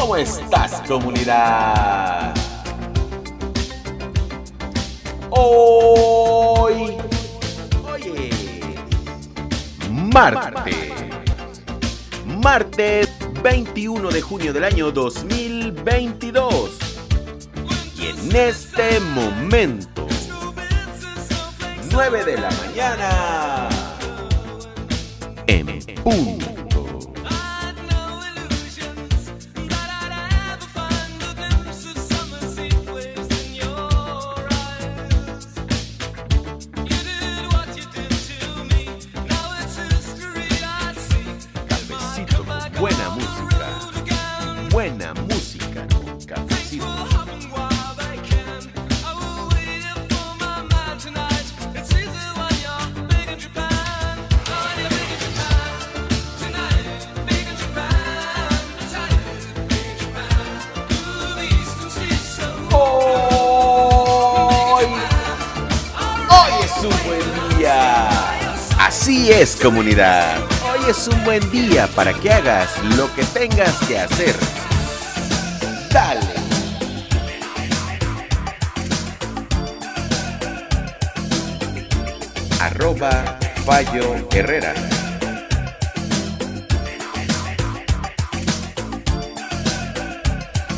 ¿Cómo estás, comunidad? Hoy, hoy es martes, martes 21 de junio del año 2022. Y en este momento, 9 de la mañana, en punto. Es, comunidad. Hoy es un buen día para que hagas lo que tengas que hacer. Dale. Arroba Fallo Herrera.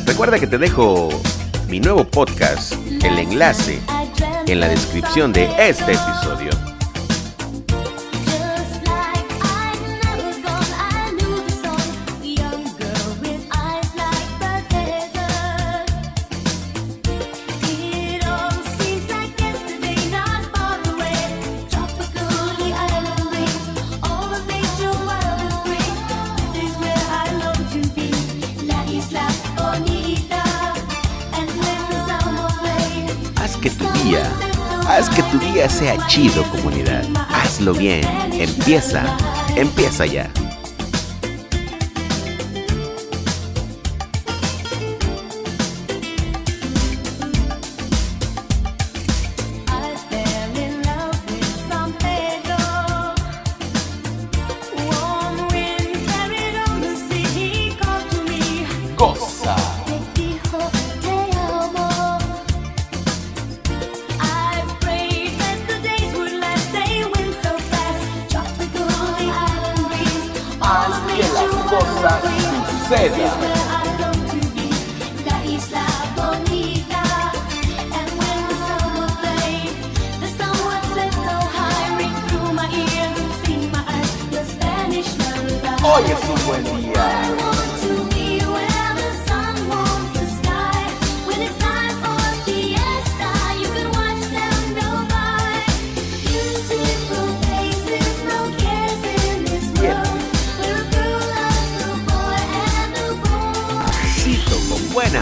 Recuerda que te dejo mi nuevo podcast, el enlace, en la descripción de este episodio. Día sea chido, comunidad. Hazlo bien. Empieza, empieza ya.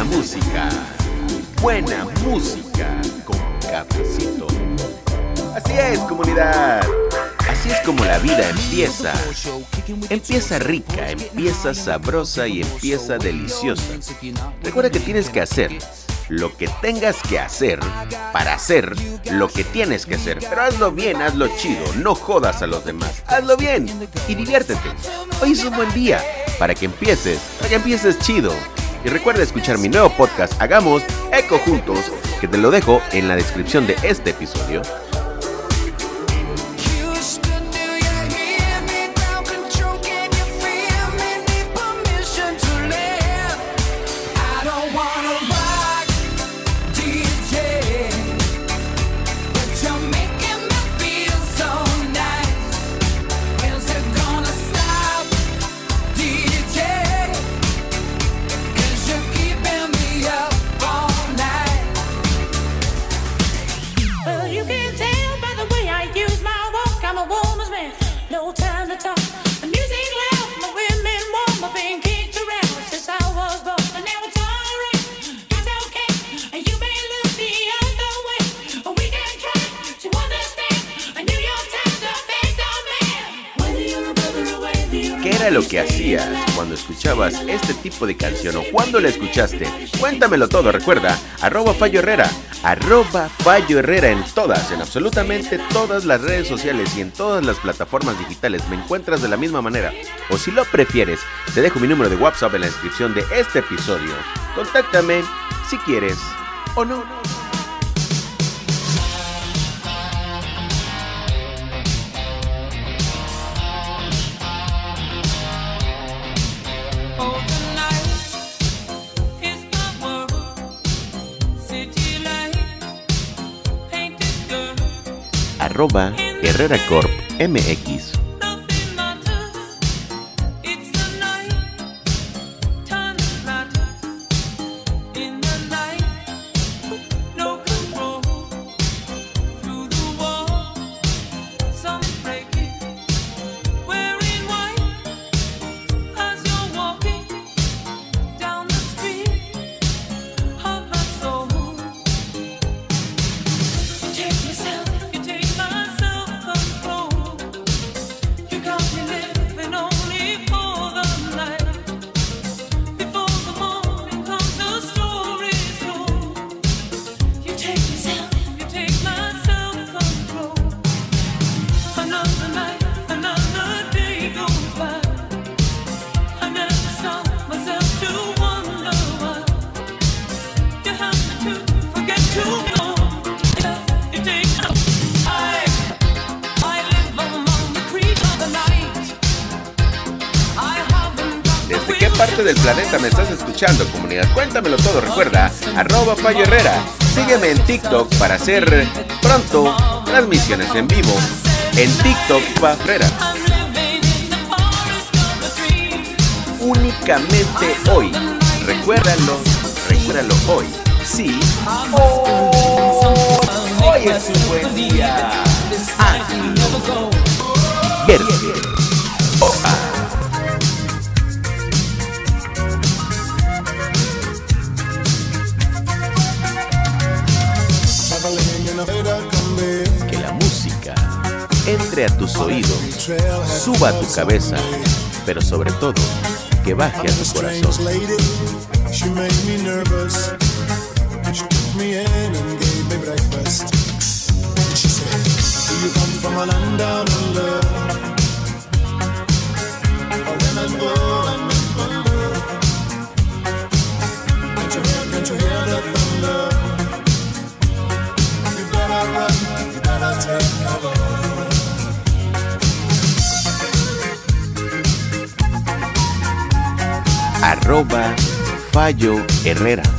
Música. Buena música con cafecito. Así es, comunidad. Así es como la vida empieza. Empieza rica, empieza sabrosa y empieza deliciosa. Recuerda que tienes que hacer lo que tengas que hacer para hacer lo que tienes que hacer. Pero hazlo bien, hazlo chido, no jodas a los demás. Hazlo bien y diviértete. Hoy es un buen día para que empieces, para que empieces chido. Y recuerda escuchar mi nuevo podcast Hagamos Eco Juntos, que te lo dejo en la descripción de este episodio. no time. Lo que hacías cuando escuchabas este tipo de canción o cuando la escuchaste? Cuéntamelo todo, recuerda, arroba Fallo Herrera, arroba Fallo Herrera en todas, en absolutamente todas las redes sociales y en todas las plataformas digitales. Me encuentras de la misma manera. O si lo prefieres, te dejo mi número de WhatsApp en la descripción de este episodio. Contáctame si quieres o no. Arroba Herrera parte del planeta me estás escuchando, comunidad? Cuéntamelo todo, recuerda, arroba Fallo Herrera. Sígueme en TikTok para hacer pronto transmisiones en vivo. En TikTok, dream. Únicamente hoy. Recuérdalo, recuérdalo hoy. Sí. Hoy es un buen día. Verde. A tus oídos, suba a tu cabeza, pero sobre todo, que baje a tu corazón. Arroba Fallo Herrera.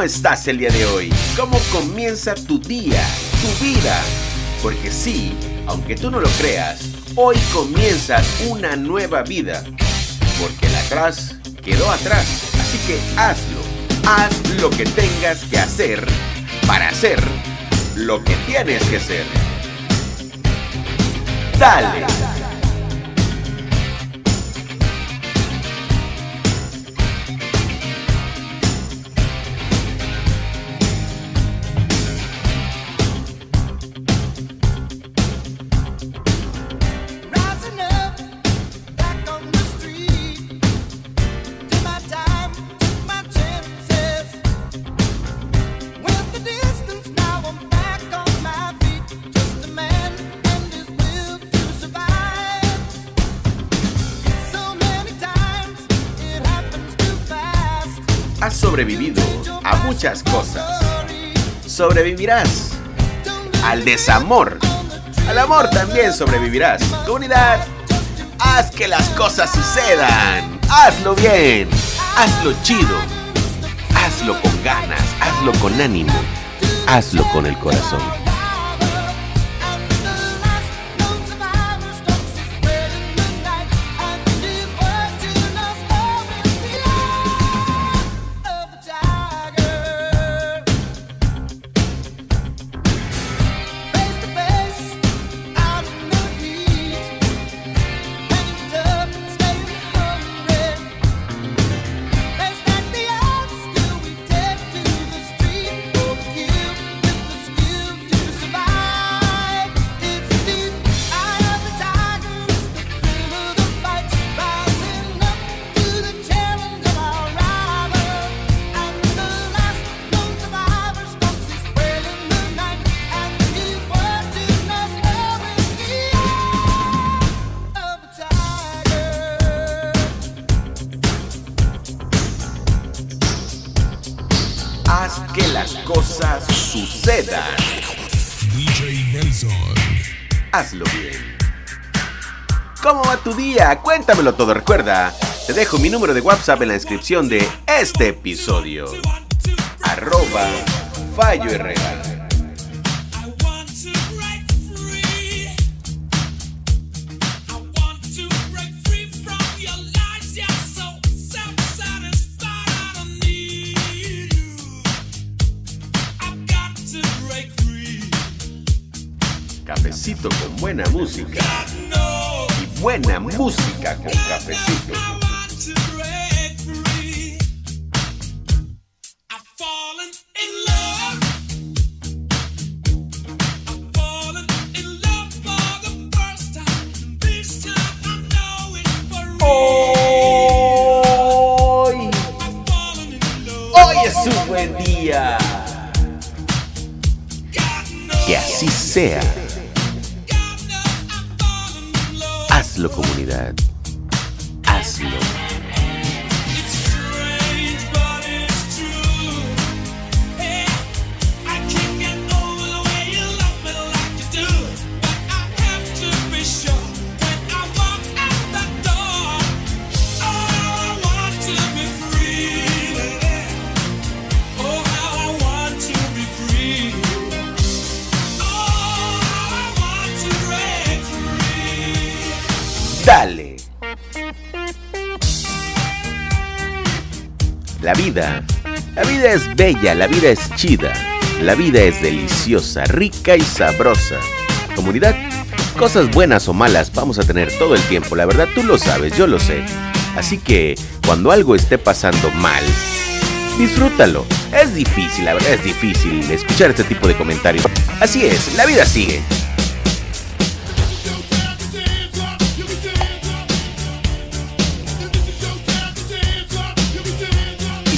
¿Cómo estás el día de hoy? ¿Cómo comienza tu día, tu vida? Porque sí, aunque tú no lo creas, hoy comienza una nueva vida. Porque el atrás quedó atrás. Así que hazlo. Haz lo que tengas que hacer para hacer lo que tienes que hacer. Dale. Sobrevivido a muchas cosas. Sobrevivirás al desamor. Al amor también sobrevivirás. Comunidad, haz que las cosas sucedan. Hazlo bien. Hazlo chido. Hazlo con ganas. Hazlo con ánimo. Hazlo con el corazón. Cosas sucedan. DJ Nelson. Hazlo bien. ¿Cómo va tu día? Cuéntamelo todo. Recuerda, te dejo mi número de WhatsApp en la descripción de este episodio. Arroba Fallo Herrera. Cafecito con buena música. Y buena música con cafecito. Hoy, hoy es un buen día. Que así sea. Hazlo. La vida es bella, la vida es chida. La vida es deliciosa, rica y sabrosa. Comunidad, cosas buenas o malas vamos a tener todo el tiempo. La verdad tú lo sabes, yo lo sé. Así que cuando algo esté pasando mal, disfrútalo. Es difícil, la verdad es difícil escuchar este tipo de comentarios. Así es, la vida sigue.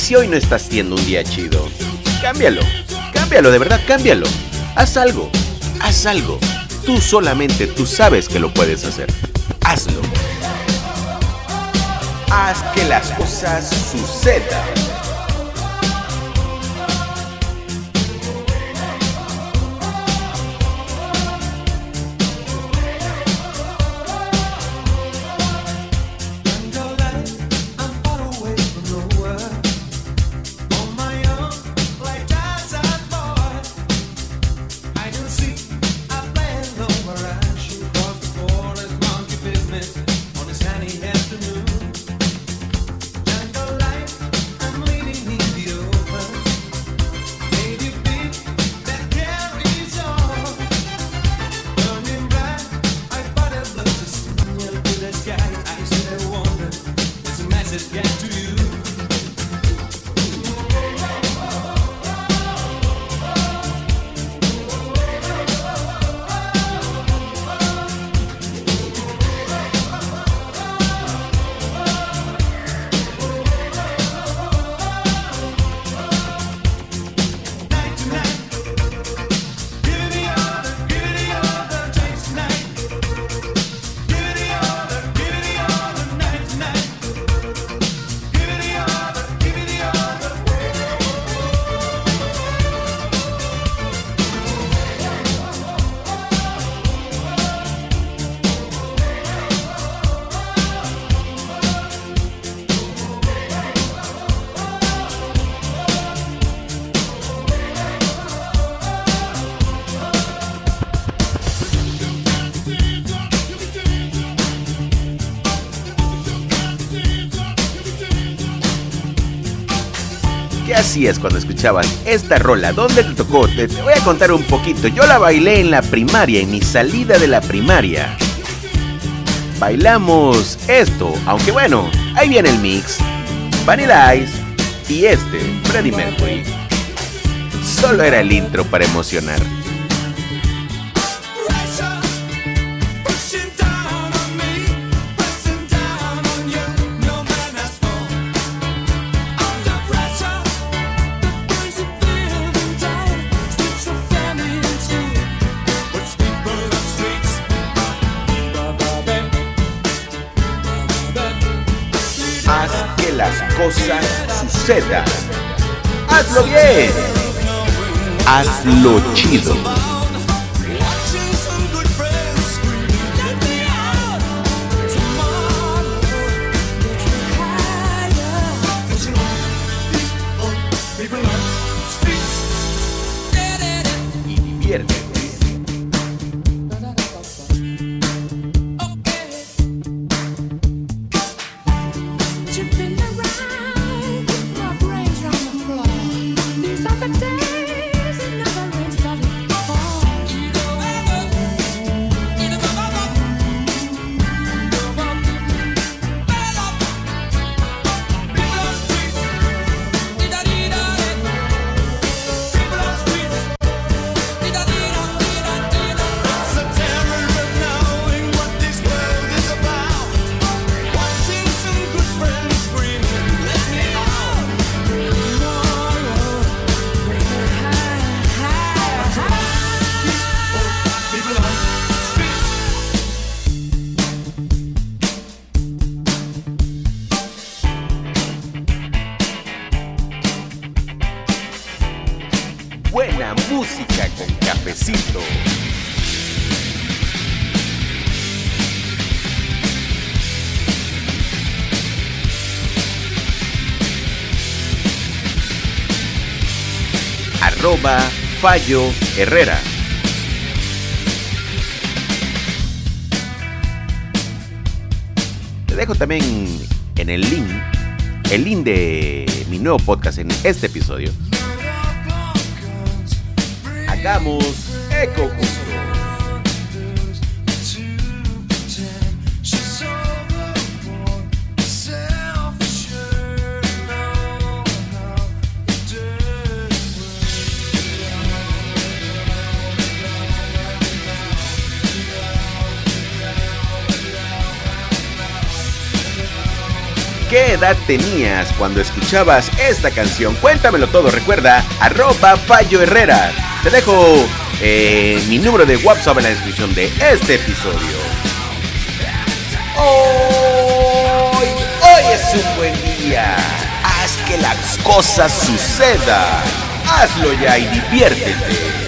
Si hoy no estás teniendo un día chido, cámbialo. Cámbialo, de verdad, cámbialo. Haz algo. Haz algo. Tú solamente, tú sabes que lo puedes hacer. Hazlo. Haz que las cosas sucedan. Cuando escuchabas esta rola. ¿Dónde te tocó? Te, te voy a contar un poquito. Yo la bailé en la primaria, en mi salida de la primaria. Bailamos esto, aunque bueno, ahí viene el mix. Vanilla Ice y este, Freddie Mercury. Solo era el intro para emocionar. Cosas sucedan. Hazlo bien. Hazlo chido. Arroba Fallo Herrera. Te dejo también en el link, el link de mi nuevo podcast en este episodio. Hagamos eco ¿Qué edad tenías cuando escuchabas esta canción? Cuéntamelo todo, recuerda, arroba Fallo Herrera. Te dejo eh, mi número de WhatsApp en la descripción de este episodio. Hoy, hoy es un buen día. Haz que las cosas sucedan. Hazlo ya y diviértete.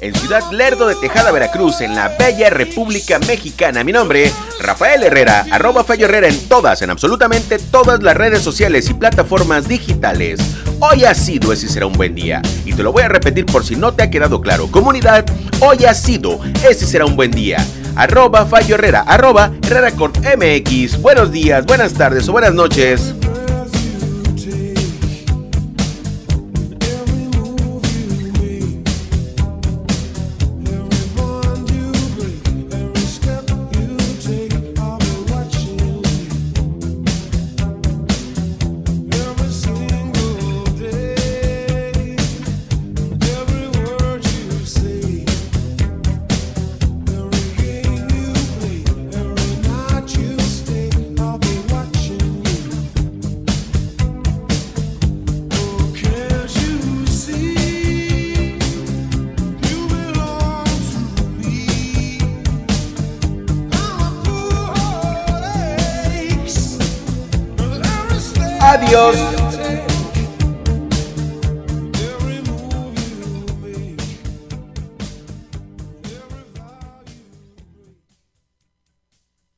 En Ciudad Lerdo de Tejada, Veracruz, en la bella República Mexicana. Mi nombre, Rafael Herrera, arroba Fallo Herrera en todas, en absolutamente todas las redes sociales y plataformas digitales. Hoy ha sido, ese será un buen día. Y te lo voy a repetir por si no te ha quedado claro. Comunidad, hoy ha sido, ese será un buen día. Arroba Fallo Herrera, arroba Herrera Corp MX. Buenos días, buenas tardes o buenas noches.